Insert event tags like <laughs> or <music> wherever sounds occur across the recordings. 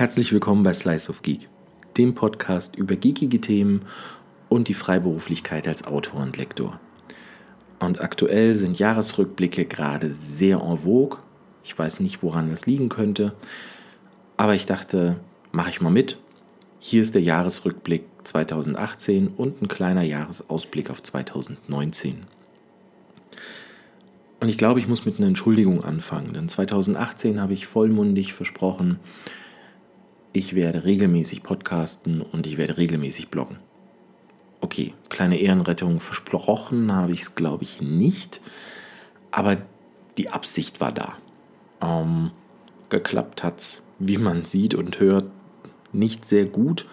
Herzlich willkommen bei Slice of Geek, dem Podcast über geekige Themen und die Freiberuflichkeit als Autor und Lektor. Und aktuell sind Jahresrückblicke gerade sehr en vogue. Ich weiß nicht, woran das liegen könnte, aber ich dachte, mache ich mal mit. Hier ist der Jahresrückblick 2018 und ein kleiner Jahresausblick auf 2019. Und ich glaube, ich muss mit einer Entschuldigung anfangen, denn 2018 habe ich vollmundig versprochen, ich werde regelmäßig podcasten und ich werde regelmäßig bloggen. Okay, kleine Ehrenrettung versprochen habe ich es, glaube ich, nicht, aber die Absicht war da. Ähm, geklappt es, wie man sieht und hört, nicht sehr gut.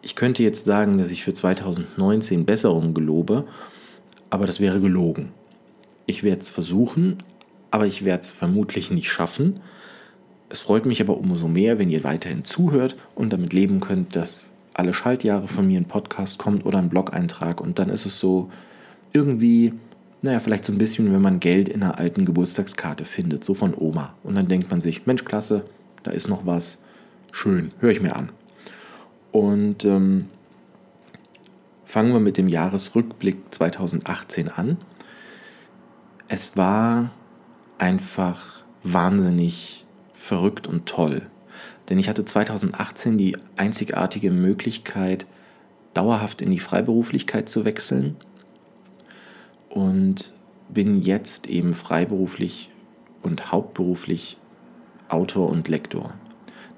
Ich könnte jetzt sagen, dass ich für 2019 Besserung gelobe, aber das wäre gelogen. Ich werde es versuchen, aber ich werde es vermutlich nicht schaffen. Es freut mich aber umso mehr, wenn ihr weiterhin zuhört und damit leben könnt, dass alle Schaltjahre von mir ein Podcast kommt oder ein Blog-Eintrag und dann ist es so irgendwie, naja, vielleicht so ein bisschen, wenn man Geld in einer alten Geburtstagskarte findet, so von Oma. Und dann denkt man sich, Mensch, klasse, da ist noch was, schön, höre ich mir an. Und ähm, fangen wir mit dem Jahresrückblick 2018 an es war einfach wahnsinnig verrückt und toll. Denn ich hatte 2018 die einzigartige Möglichkeit, dauerhaft in die Freiberuflichkeit zu wechseln und bin jetzt eben freiberuflich und hauptberuflich Autor und Lektor.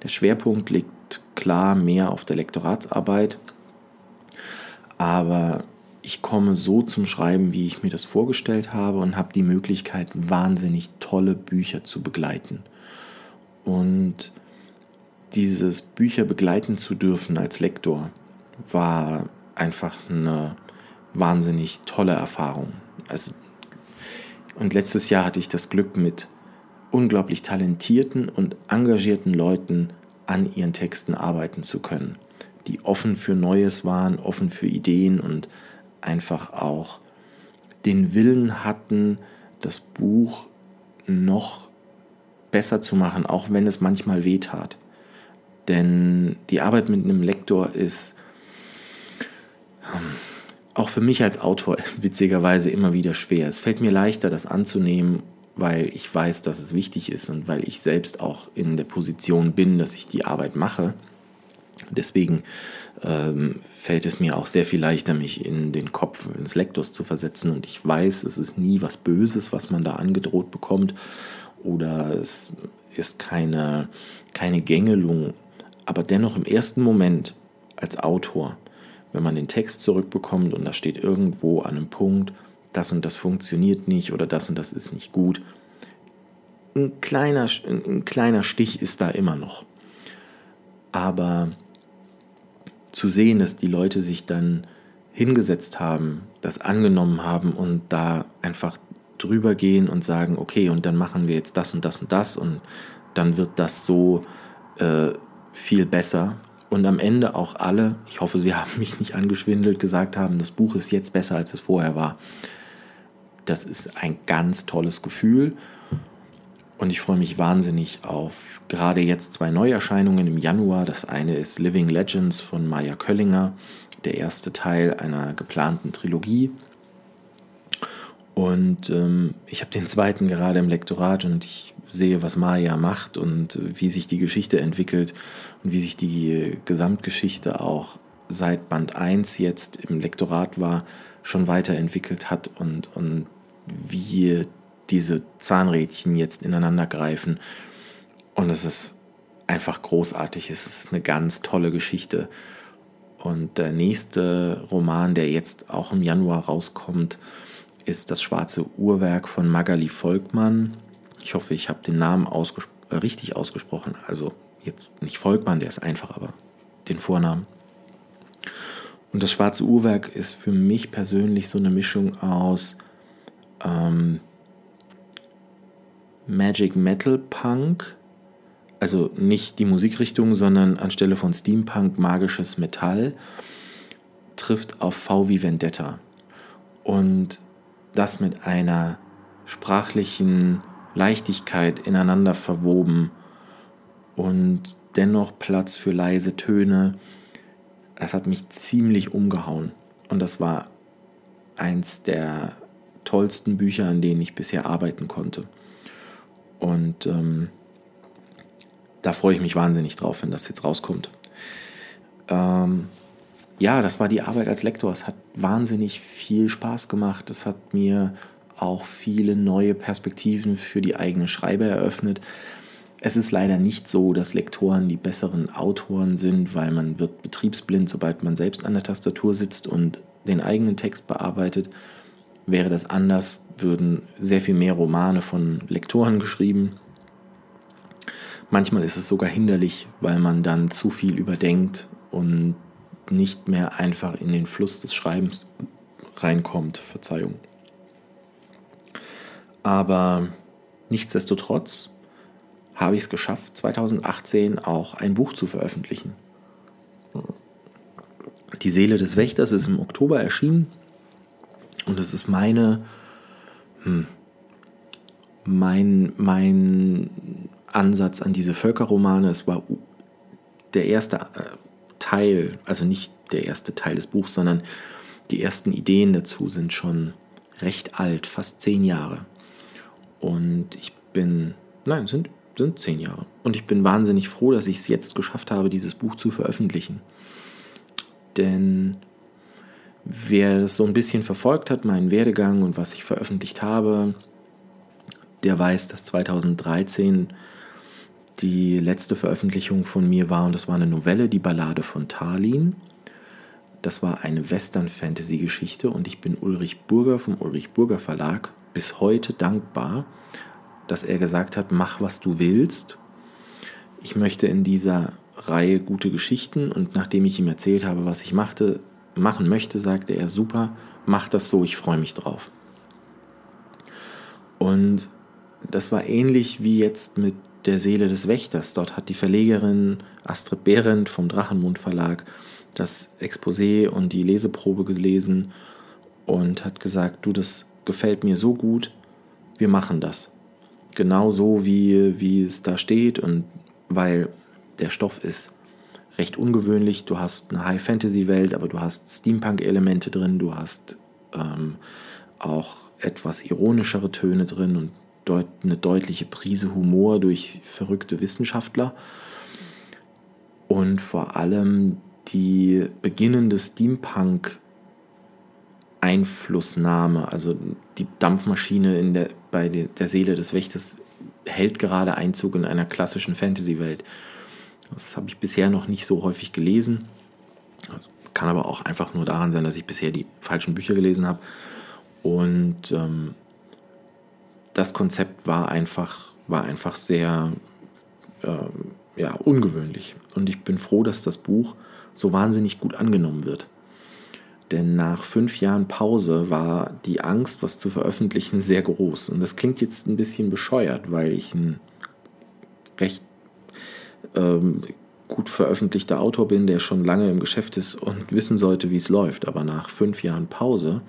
Der Schwerpunkt liegt klar mehr auf der Lektoratsarbeit, aber ich komme so zum Schreiben, wie ich mir das vorgestellt habe und habe die Möglichkeit, wahnsinnig tolle Bücher zu begleiten. Und dieses Bücher begleiten zu dürfen als Lektor war einfach eine wahnsinnig tolle Erfahrung. Also, und letztes Jahr hatte ich das Glück, mit unglaublich talentierten und engagierten Leuten an ihren Texten arbeiten zu können, die offen für Neues waren, offen für Ideen und einfach auch den Willen hatten, das Buch noch besser zu machen, auch wenn es manchmal wehtat. Denn die Arbeit mit einem Lektor ist ähm, auch für mich als Autor <laughs> witzigerweise immer wieder schwer. Es fällt mir leichter, das anzunehmen, weil ich weiß, dass es wichtig ist und weil ich selbst auch in der Position bin, dass ich die Arbeit mache. Deswegen ähm, fällt es mir auch sehr viel leichter, mich in den Kopf ins Lektors zu versetzen. Und ich weiß, es ist nie was Böses, was man da angedroht bekommt. Oder es ist keine, keine Gängelung. Aber dennoch im ersten Moment als Autor, wenn man den Text zurückbekommt und da steht irgendwo an einem Punkt, das und das funktioniert nicht oder das und das ist nicht gut, ein kleiner, ein kleiner Stich ist da immer noch. Aber zu sehen, dass die Leute sich dann hingesetzt haben, das angenommen haben und da einfach drüber gehen und sagen, okay, und dann machen wir jetzt das und das und das und dann wird das so äh, viel besser. Und am Ende auch alle, ich hoffe, Sie <laughs> haben mich nicht angeschwindelt, gesagt haben, das Buch ist jetzt besser, als es vorher war. Das ist ein ganz tolles Gefühl. Und ich freue mich wahnsinnig auf gerade jetzt zwei Neuerscheinungen im Januar. Das eine ist Living Legends von Maya Köllinger, der erste Teil einer geplanten Trilogie. Und ähm, ich habe den zweiten gerade im Lektorat und ich sehe, was Maya macht und wie sich die Geschichte entwickelt und wie sich die Gesamtgeschichte auch seit Band 1 jetzt im Lektorat war, schon weiterentwickelt hat und, und wie diese Zahnrädchen jetzt ineinander greifen. Und es ist einfach großartig. Es ist eine ganz tolle Geschichte. Und der nächste Roman, der jetzt auch im Januar rauskommt, ist das schwarze Uhrwerk von Magali Volkmann. Ich hoffe, ich habe den Namen ausgespro äh, richtig ausgesprochen. Also jetzt nicht Volkmann, der ist einfach, aber den Vornamen. Und das schwarze Uhrwerk ist für mich persönlich so eine Mischung aus ähm, Magic Metal Punk, also nicht die Musikrichtung, sondern anstelle von Steampunk magisches Metall, trifft auf V wie Vendetta. Und das mit einer sprachlichen Leichtigkeit ineinander verwoben. Und dennoch Platz für leise Töne. Das hat mich ziemlich umgehauen. Und das war eins der tollsten Bücher, an denen ich bisher arbeiten konnte. Und ähm, da freue ich mich wahnsinnig drauf, wenn das jetzt rauskommt. Ähm, ja, das war die Arbeit als Lektor. Es hat wahnsinnig viel Spaß gemacht. Es hat mir auch viele neue Perspektiven für die eigene Schreibe eröffnet. Es ist leider nicht so, dass Lektoren die besseren Autoren sind, weil man wird betriebsblind, sobald man selbst an der Tastatur sitzt und den eigenen Text bearbeitet. Wäre das anders, würden sehr viel mehr Romane von Lektoren geschrieben. Manchmal ist es sogar hinderlich, weil man dann zu viel überdenkt und nicht mehr einfach in den Fluss des Schreibens reinkommt. Verzeihung. Aber nichtsdestotrotz habe ich es geschafft, 2018 auch ein Buch zu veröffentlichen. Die Seele des Wächters ist im Oktober erschienen und es ist meine, hm, mein, mein Ansatz an diese Völkerromane. Es war der erste äh, Teil, also nicht der erste Teil des Buchs, sondern die ersten Ideen dazu sind schon recht alt, fast zehn Jahre. Und ich bin, nein, sind, sind zehn Jahre. Und ich bin wahnsinnig froh, dass ich es jetzt geschafft habe, dieses Buch zu veröffentlichen. Denn wer es so ein bisschen verfolgt hat, meinen Werdegang und was ich veröffentlicht habe, der weiß, dass 2013 die letzte Veröffentlichung von mir war und das war eine Novelle, die Ballade von Tarlin. Das war eine Western-Fantasy-Geschichte und ich bin Ulrich Burger vom Ulrich Burger Verlag bis heute dankbar, dass er gesagt hat, mach was du willst. Ich möchte in dieser Reihe gute Geschichten und nachdem ich ihm erzählt habe, was ich machte, machen möchte, sagte er, super, mach das so, ich freue mich drauf. Und das war ähnlich wie jetzt mit der Seele des Wächters. Dort hat die Verlegerin Astrid Behrendt vom Drachenmund Verlag das Exposé und die Leseprobe gelesen und hat gesagt, du, das gefällt mir so gut, wir machen das. Genau so, wie, wie es da steht und weil der Stoff ist recht ungewöhnlich. Du hast eine High-Fantasy-Welt, aber du hast Steampunk-Elemente drin, du hast ähm, auch etwas ironischere Töne drin und deut eine deutliche Prise Humor durch verrückte Wissenschaftler. Und vor allem die beginnende Steampunk Einflussnahme, also die Dampfmaschine in der, bei der Seele des Wächters hält gerade Einzug in einer klassischen Fantasy-Welt. Das habe ich bisher noch nicht so häufig gelesen. Das kann aber auch einfach nur daran sein, dass ich bisher die falschen Bücher gelesen habe. Und ähm, das Konzept war einfach, war einfach sehr ähm, ja, ungewöhnlich. Und ich bin froh, dass das Buch so wahnsinnig gut angenommen wird. Denn nach fünf Jahren Pause war die Angst, was zu veröffentlichen, sehr groß. Und das klingt jetzt ein bisschen bescheuert, weil ich ein recht ähm, gut veröffentlichter Autor bin, der schon lange im Geschäft ist und wissen sollte, wie es läuft. Aber nach fünf Jahren Pause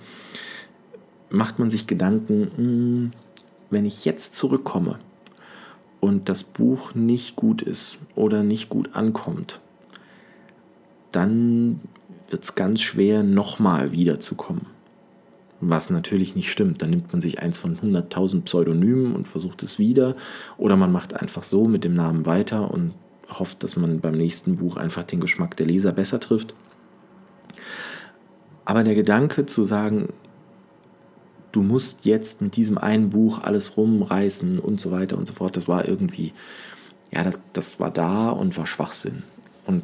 macht man sich Gedanken, mh, hm, wenn ich jetzt zurückkomme und das Buch nicht gut ist oder nicht gut ankommt, dann wird es ganz schwer, nochmal wiederzukommen. Was natürlich nicht stimmt. Dann nimmt man sich eins von 100.000 Pseudonymen und versucht es wieder. Oder man macht einfach so mit dem Namen weiter und hofft, dass man beim nächsten Buch einfach den Geschmack der Leser besser trifft. Aber der Gedanke zu sagen, du musst jetzt mit diesem einen Buch alles rumreißen und so weiter und so fort, das war irgendwie, ja, das, das war da und war Schwachsinn. Und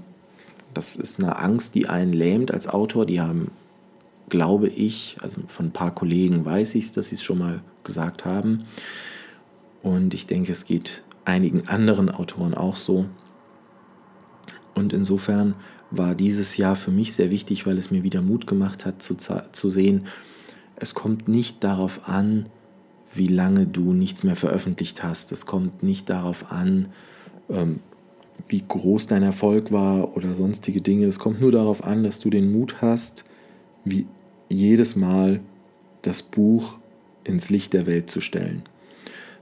das ist eine Angst, die einen lähmt als Autor. Die haben, glaube ich, also von ein paar Kollegen weiß ich es, dass sie es schon mal gesagt haben. Und ich denke, es geht einigen anderen Autoren auch so. Und insofern war dieses Jahr für mich sehr wichtig, weil es mir wieder Mut gemacht hat zu, zu sehen, es kommt nicht darauf an, wie lange du nichts mehr veröffentlicht hast. Es kommt nicht darauf an, ähm, wie groß dein Erfolg war oder sonstige Dinge. Es kommt nur darauf an, dass du den Mut hast, wie jedes Mal das Buch ins Licht der Welt zu stellen.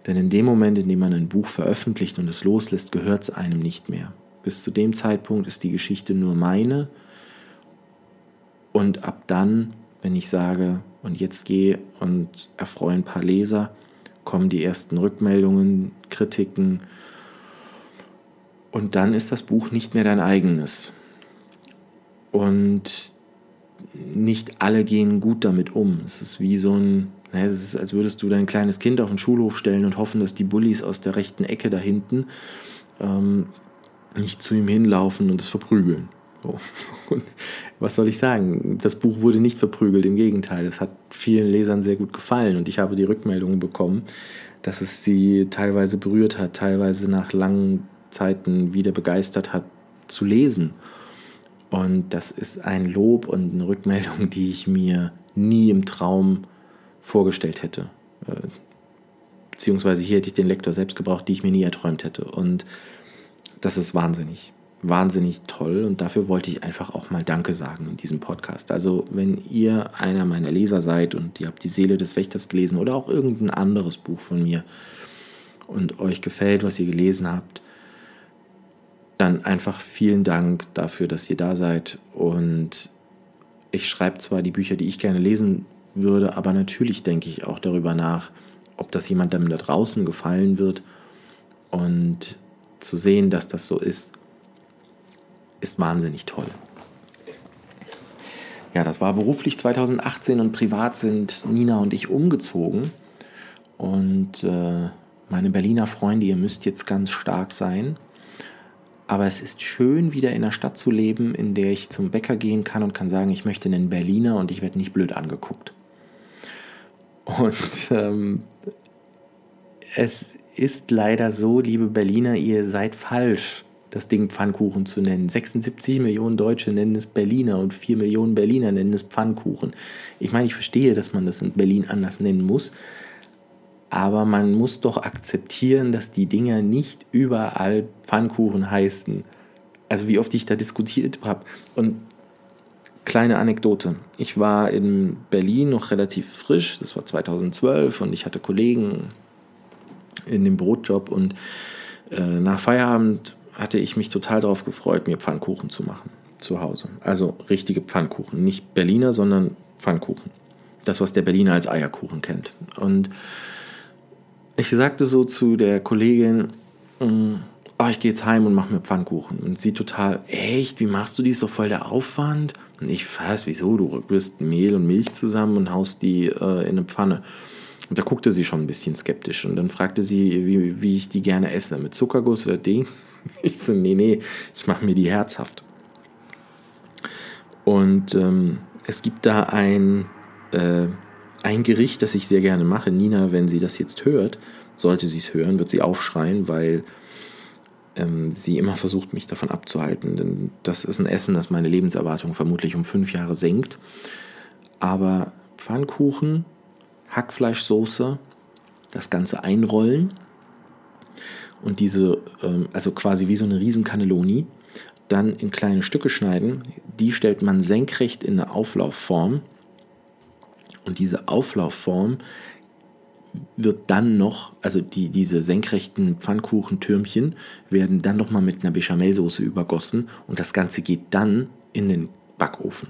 Denn in dem Moment, in dem man ein Buch veröffentlicht und es loslässt, gehört es einem nicht mehr. Bis zu dem Zeitpunkt ist die Geschichte nur meine. Und ab dann, wenn ich sage, und jetzt gehe und erfreue ein paar Leser, kommen die ersten Rückmeldungen, Kritiken. Und dann ist das Buch nicht mehr dein eigenes. Und nicht alle gehen gut damit um. Es ist wie so ein, ne, es ist, als würdest du dein kleines Kind auf den Schulhof stellen und hoffen, dass die Bullies aus der rechten Ecke da hinten ähm, nicht zu ihm hinlaufen und es verprügeln. So. Und was soll ich sagen? Das Buch wurde nicht verprügelt, im Gegenteil. Es hat vielen Lesern sehr gut gefallen und ich habe die Rückmeldungen bekommen, dass es sie teilweise berührt hat, teilweise nach langen Zeiten wieder begeistert hat zu lesen. Und das ist ein Lob und eine Rückmeldung, die ich mir nie im Traum vorgestellt hätte. Äh, beziehungsweise hier hätte ich den Lektor selbst gebraucht, die ich mir nie erträumt hätte. Und das ist wahnsinnig, wahnsinnig toll. Und dafür wollte ich einfach auch mal Danke sagen in diesem Podcast. Also wenn ihr einer meiner Leser seid und ihr habt die Seele des Wächters gelesen oder auch irgendein anderes Buch von mir und euch gefällt, was ihr gelesen habt, dann einfach vielen Dank dafür, dass ihr da seid. Und ich schreibe zwar die Bücher, die ich gerne lesen würde, aber natürlich denke ich auch darüber nach, ob das jemandem da draußen gefallen wird. Und zu sehen, dass das so ist, ist wahnsinnig toll. Ja, das war beruflich 2018 und privat sind Nina und ich umgezogen. Und äh, meine Berliner Freunde, ihr müsst jetzt ganz stark sein. Aber es ist schön, wieder in einer Stadt zu leben, in der ich zum Bäcker gehen kann und kann sagen, ich möchte einen Berliner und ich werde nicht blöd angeguckt. Und ähm, es ist leider so, liebe Berliner, ihr seid falsch, das Ding Pfannkuchen zu nennen. 76 Millionen Deutsche nennen es Berliner und 4 Millionen Berliner nennen es Pfannkuchen. Ich meine, ich verstehe, dass man das in Berlin anders nennen muss, aber man muss doch akzeptieren, dass die Dinger nicht überall Pfannkuchen heißen. Also wie oft ich da diskutiert habe. Und kleine Anekdote. Ich war in Berlin noch relativ frisch, das war 2012 und ich hatte Kollegen in dem Brotjob und äh, nach Feierabend hatte ich mich total darauf gefreut, mir Pfannkuchen zu machen zu Hause. Also richtige Pfannkuchen, nicht Berliner, sondern Pfannkuchen. Das, was der Berliner als Eierkuchen kennt. Und ich sagte so zu der Kollegin, oh, ich gehe jetzt heim und mache mir Pfannkuchen. Und sie total, echt, wie machst du die? Ist doch voll der Aufwand. Und ich, was, wieso? Du rührst Mehl und Milch zusammen und haust die äh, in eine Pfanne. Und da guckte sie schon ein bisschen skeptisch. Und dann fragte sie, wie, wie ich die gerne esse. Mit Zuckerguss oder Ding? <laughs> Ich so, nee, nee, ich mache mir die herzhaft. Und ähm, es gibt da ein äh, ein Gericht, das ich sehr gerne mache. Nina, wenn sie das jetzt hört, sollte sie es hören, wird sie aufschreien, weil ähm, sie immer versucht, mich davon abzuhalten. Denn das ist ein Essen, das meine Lebenserwartung vermutlich um fünf Jahre senkt. Aber Pfannkuchen, Hackfleischsoße, das Ganze einrollen und diese, ähm, also quasi wie so eine riesen Cannelloni, dann in kleine Stücke schneiden. Die stellt man senkrecht in eine Auflaufform und diese Auflaufform wird dann noch, also die, diese senkrechten Pfannkuchentürmchen werden dann nochmal mit einer Bechamelsoße übergossen und das Ganze geht dann in den Backofen.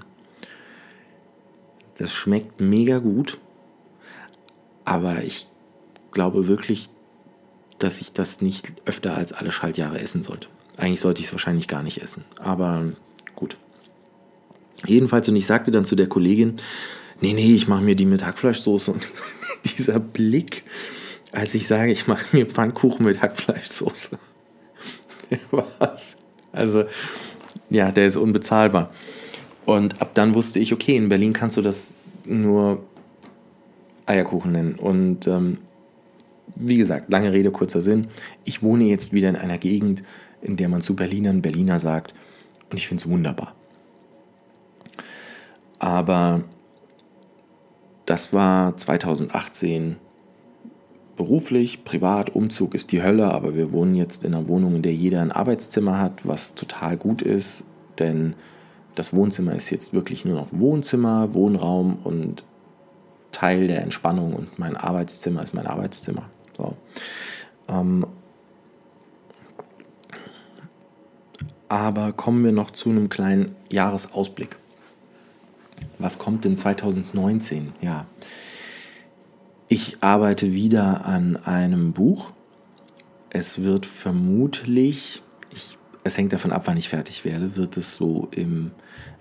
Das schmeckt mega gut, aber ich glaube wirklich, dass ich das nicht öfter als alle Schaltjahre essen sollte. Eigentlich sollte ich es wahrscheinlich gar nicht essen, aber gut. Jedenfalls, und ich sagte dann zu der Kollegin, nee, nee, ich mache mir die mit Hackfleischsoße. Und <laughs> dieser Blick, als ich sage, ich mache mir Pfannkuchen mit Hackfleischsoße. Was? Also, ja, der ist unbezahlbar. Und ab dann wusste ich, okay, in Berlin kannst du das nur Eierkuchen nennen. Und ähm, wie gesagt, lange Rede, kurzer Sinn. Ich wohne jetzt wieder in einer Gegend, in der man zu Berlinern Berliner sagt. Und ich finde es wunderbar. Aber das war 2018 beruflich, privat, Umzug ist die Hölle, aber wir wohnen jetzt in einer Wohnung, in der jeder ein Arbeitszimmer hat, was total gut ist, denn das Wohnzimmer ist jetzt wirklich nur noch Wohnzimmer, Wohnraum und Teil der Entspannung und mein Arbeitszimmer ist mein Arbeitszimmer. So. Ähm, Aber kommen wir noch zu einem kleinen Jahresausblick. Was kommt denn 2019? Ja, ich arbeite wieder an einem Buch. Es wird vermutlich, ich, es hängt davon ab, wann ich fertig werde, wird es so im,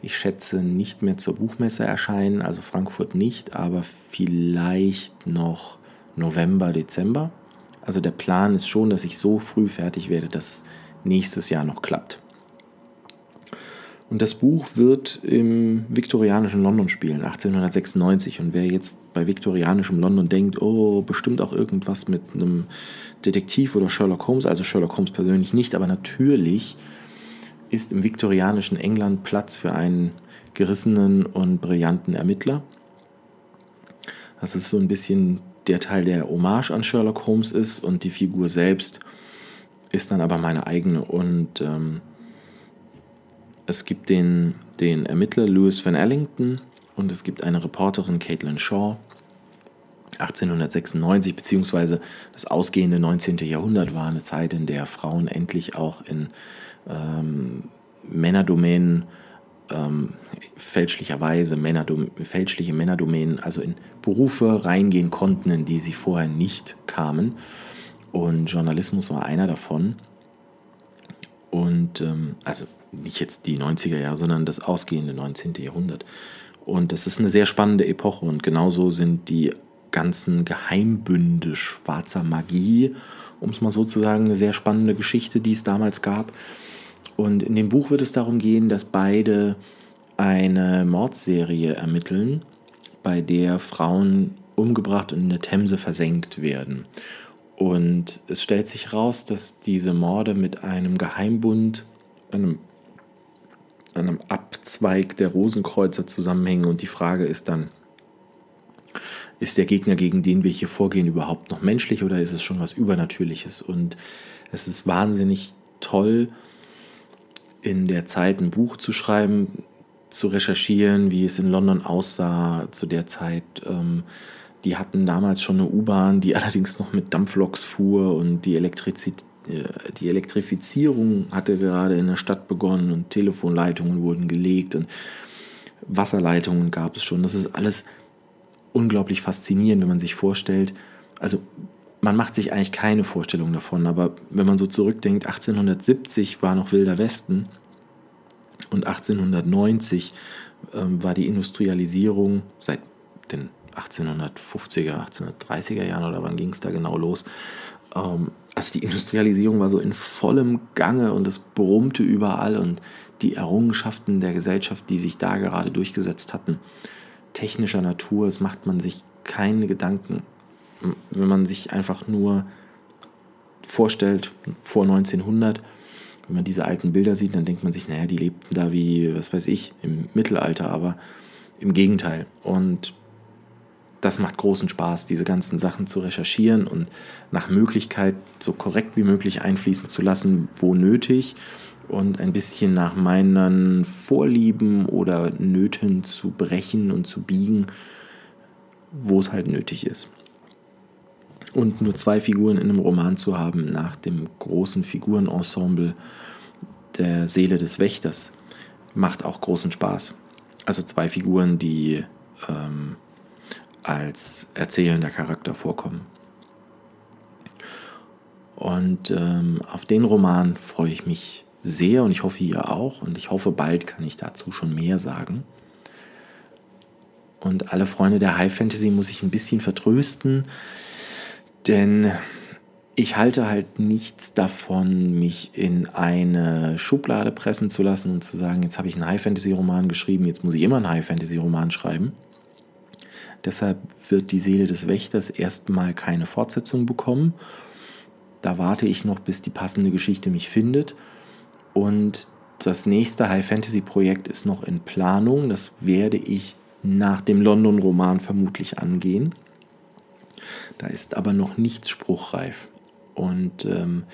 ich schätze, nicht mehr zur Buchmesse erscheinen, also Frankfurt nicht, aber vielleicht noch November, Dezember. Also der Plan ist schon, dass ich so früh fertig werde, dass es nächstes Jahr noch klappt. Und das Buch wird im viktorianischen London spielen, 1896. Und wer jetzt bei viktorianischem London denkt, oh, bestimmt auch irgendwas mit einem Detektiv oder Sherlock Holmes, also Sherlock Holmes persönlich nicht, aber natürlich ist im viktorianischen England Platz für einen gerissenen und brillanten Ermittler. Das ist so ein bisschen der Teil, der Hommage an Sherlock Holmes ist und die Figur selbst ist dann aber meine eigene. Und ähm, es gibt den, den Ermittler Louis Van Ellington und es gibt eine Reporterin Caitlin Shaw. 1896 beziehungsweise das ausgehende 19. Jahrhundert war eine Zeit, in der Frauen endlich auch in ähm, Männerdomänen ähm, fälschlicherweise Männerdom fälschliche Männerdomänen, also in Berufe reingehen konnten, in die sie vorher nicht kamen. Und Journalismus war einer davon. Und ähm, also nicht jetzt die 90er Jahre, sondern das ausgehende 19. Jahrhundert. Und das ist eine sehr spannende Epoche und genauso sind die ganzen Geheimbünde schwarzer Magie, um es mal so zu sagen, eine sehr spannende Geschichte, die es damals gab. Und in dem Buch wird es darum gehen, dass beide eine Mordserie ermitteln, bei der Frauen umgebracht und in der Themse versenkt werden. Und es stellt sich heraus, dass diese Morde mit einem Geheimbund, einem einem Abzweig der Rosenkreuzer zusammenhängen. Und die Frage ist dann, ist der Gegner, gegen den wir hier vorgehen, überhaupt noch menschlich oder ist es schon was Übernatürliches? Und es ist wahnsinnig toll, in der Zeit ein Buch zu schreiben, zu recherchieren, wie es in London aussah zu der Zeit. Ähm, die hatten damals schon eine U-Bahn, die <laughs> allerdings noch mit Dampfloks fuhr und die Elektrizität die Elektrifizierung hatte gerade in der Stadt begonnen und Telefonleitungen wurden gelegt und Wasserleitungen gab es schon. Das ist alles unglaublich faszinierend, wenn man sich vorstellt. Also man macht sich eigentlich keine Vorstellung davon, aber wenn man so zurückdenkt, 1870 war noch Wilder Westen und 1890 ähm, war die Industrialisierung seit den 1850er, 1830er Jahren oder wann ging es da genau los, ähm, also die Industrialisierung war so in vollem Gange und es brummte überall und die Errungenschaften der Gesellschaft, die sich da gerade durchgesetzt hatten, technischer Natur, es macht man sich keine Gedanken, wenn man sich einfach nur vorstellt, vor 1900, wenn man diese alten Bilder sieht, dann denkt man sich, naja, die lebten da wie, was weiß ich, im Mittelalter, aber im Gegenteil. Und das macht großen Spaß, diese ganzen Sachen zu recherchieren und nach Möglichkeit so korrekt wie möglich einfließen zu lassen, wo nötig und ein bisschen nach meinen Vorlieben oder Nöten zu brechen und zu biegen, wo es halt nötig ist. Und nur zwei Figuren in einem Roman zu haben, nach dem großen Figurenensemble der Seele des Wächters, macht auch großen Spaß. Also zwei Figuren, die ähm, als erzählender Charakter vorkommen. Und ähm, auf den Roman freue ich mich sehr und ich hoffe ihr auch und ich hoffe bald kann ich dazu schon mehr sagen. Und alle Freunde der High Fantasy muss ich ein bisschen vertrösten, denn ich halte halt nichts davon, mich in eine Schublade pressen zu lassen und zu sagen, jetzt habe ich einen High Fantasy Roman geschrieben, jetzt muss ich immer einen High Fantasy Roman schreiben. Deshalb wird die Seele des Wächters erstmal keine Fortsetzung bekommen. Da warte ich noch, bis die passende Geschichte mich findet. Und das nächste High Fantasy Projekt ist noch in Planung. Das werde ich nach dem London-Roman vermutlich angehen. Da ist aber noch nichts spruchreif. Und ähm,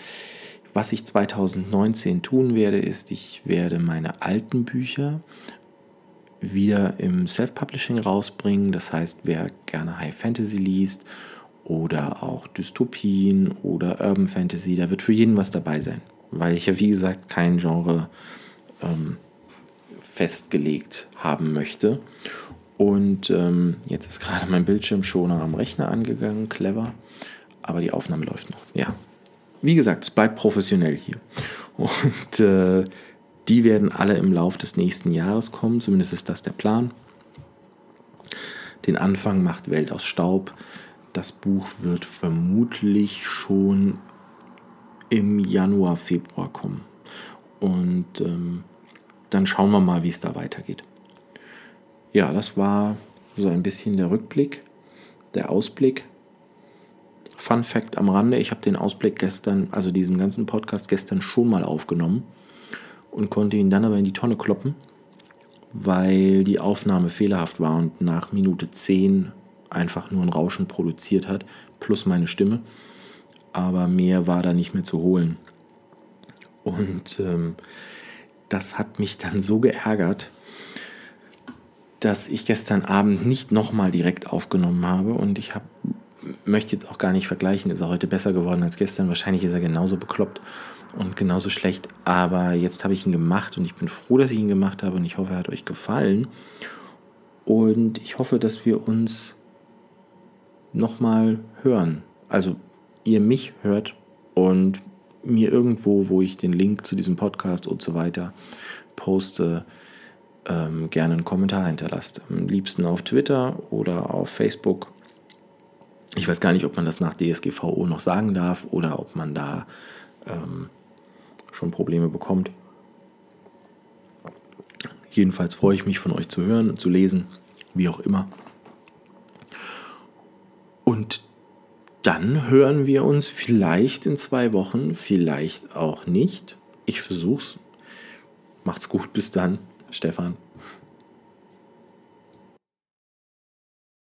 was ich 2019 tun werde, ist, ich werde meine alten Bücher wieder im Self-Publishing rausbringen. Das heißt, wer gerne High Fantasy liest oder auch Dystopien oder Urban Fantasy, da wird für jeden was dabei sein. weil ich ja wie gesagt kein Genre ähm, festgelegt haben möchte. Und ähm, jetzt ist gerade mein Bildschirmschoner am Rechner angegangen, clever. Aber die Aufnahme läuft noch. Ja. Wie gesagt, es bleibt professionell hier. Und äh, die werden alle im Laufe des nächsten Jahres kommen. Zumindest ist das der Plan. Den Anfang macht Welt aus Staub. Das Buch wird vermutlich schon im Januar, Februar kommen. Und ähm, dann schauen wir mal, wie es da weitergeht. Ja, das war so ein bisschen der Rückblick, der Ausblick. Fun Fact am Rande, ich habe den Ausblick gestern, also diesen ganzen Podcast gestern schon mal aufgenommen und konnte ihn dann aber in die Tonne kloppen, weil die Aufnahme fehlerhaft war und nach Minute 10 einfach nur ein Rauschen produziert hat, plus meine Stimme. Aber mehr war da nicht mehr zu holen. Und ähm, das hat mich dann so geärgert, dass ich gestern Abend nicht nochmal direkt aufgenommen habe und ich hab, möchte jetzt auch gar nicht vergleichen, ist er heute besser geworden als gestern. Wahrscheinlich ist er genauso bekloppt und genauso schlecht, aber jetzt habe ich ihn gemacht und ich bin froh, dass ich ihn gemacht habe und ich hoffe, er hat euch gefallen. Und ich hoffe, dass wir uns nochmal hören. Also ihr mich hört und mir irgendwo, wo ich den Link zu diesem Podcast und so weiter poste, ähm, gerne einen Kommentar hinterlasst. Am liebsten auf Twitter oder auf Facebook. Ich weiß gar nicht, ob man das nach DSGVO noch sagen darf oder ob man da ähm, schon Probleme bekommt. Jedenfalls freue ich mich von euch zu hören und zu lesen, wie auch immer. Und dann hören wir uns vielleicht in zwei Wochen, vielleicht auch nicht. Ich versuch's. Macht's gut, bis dann, Stefan.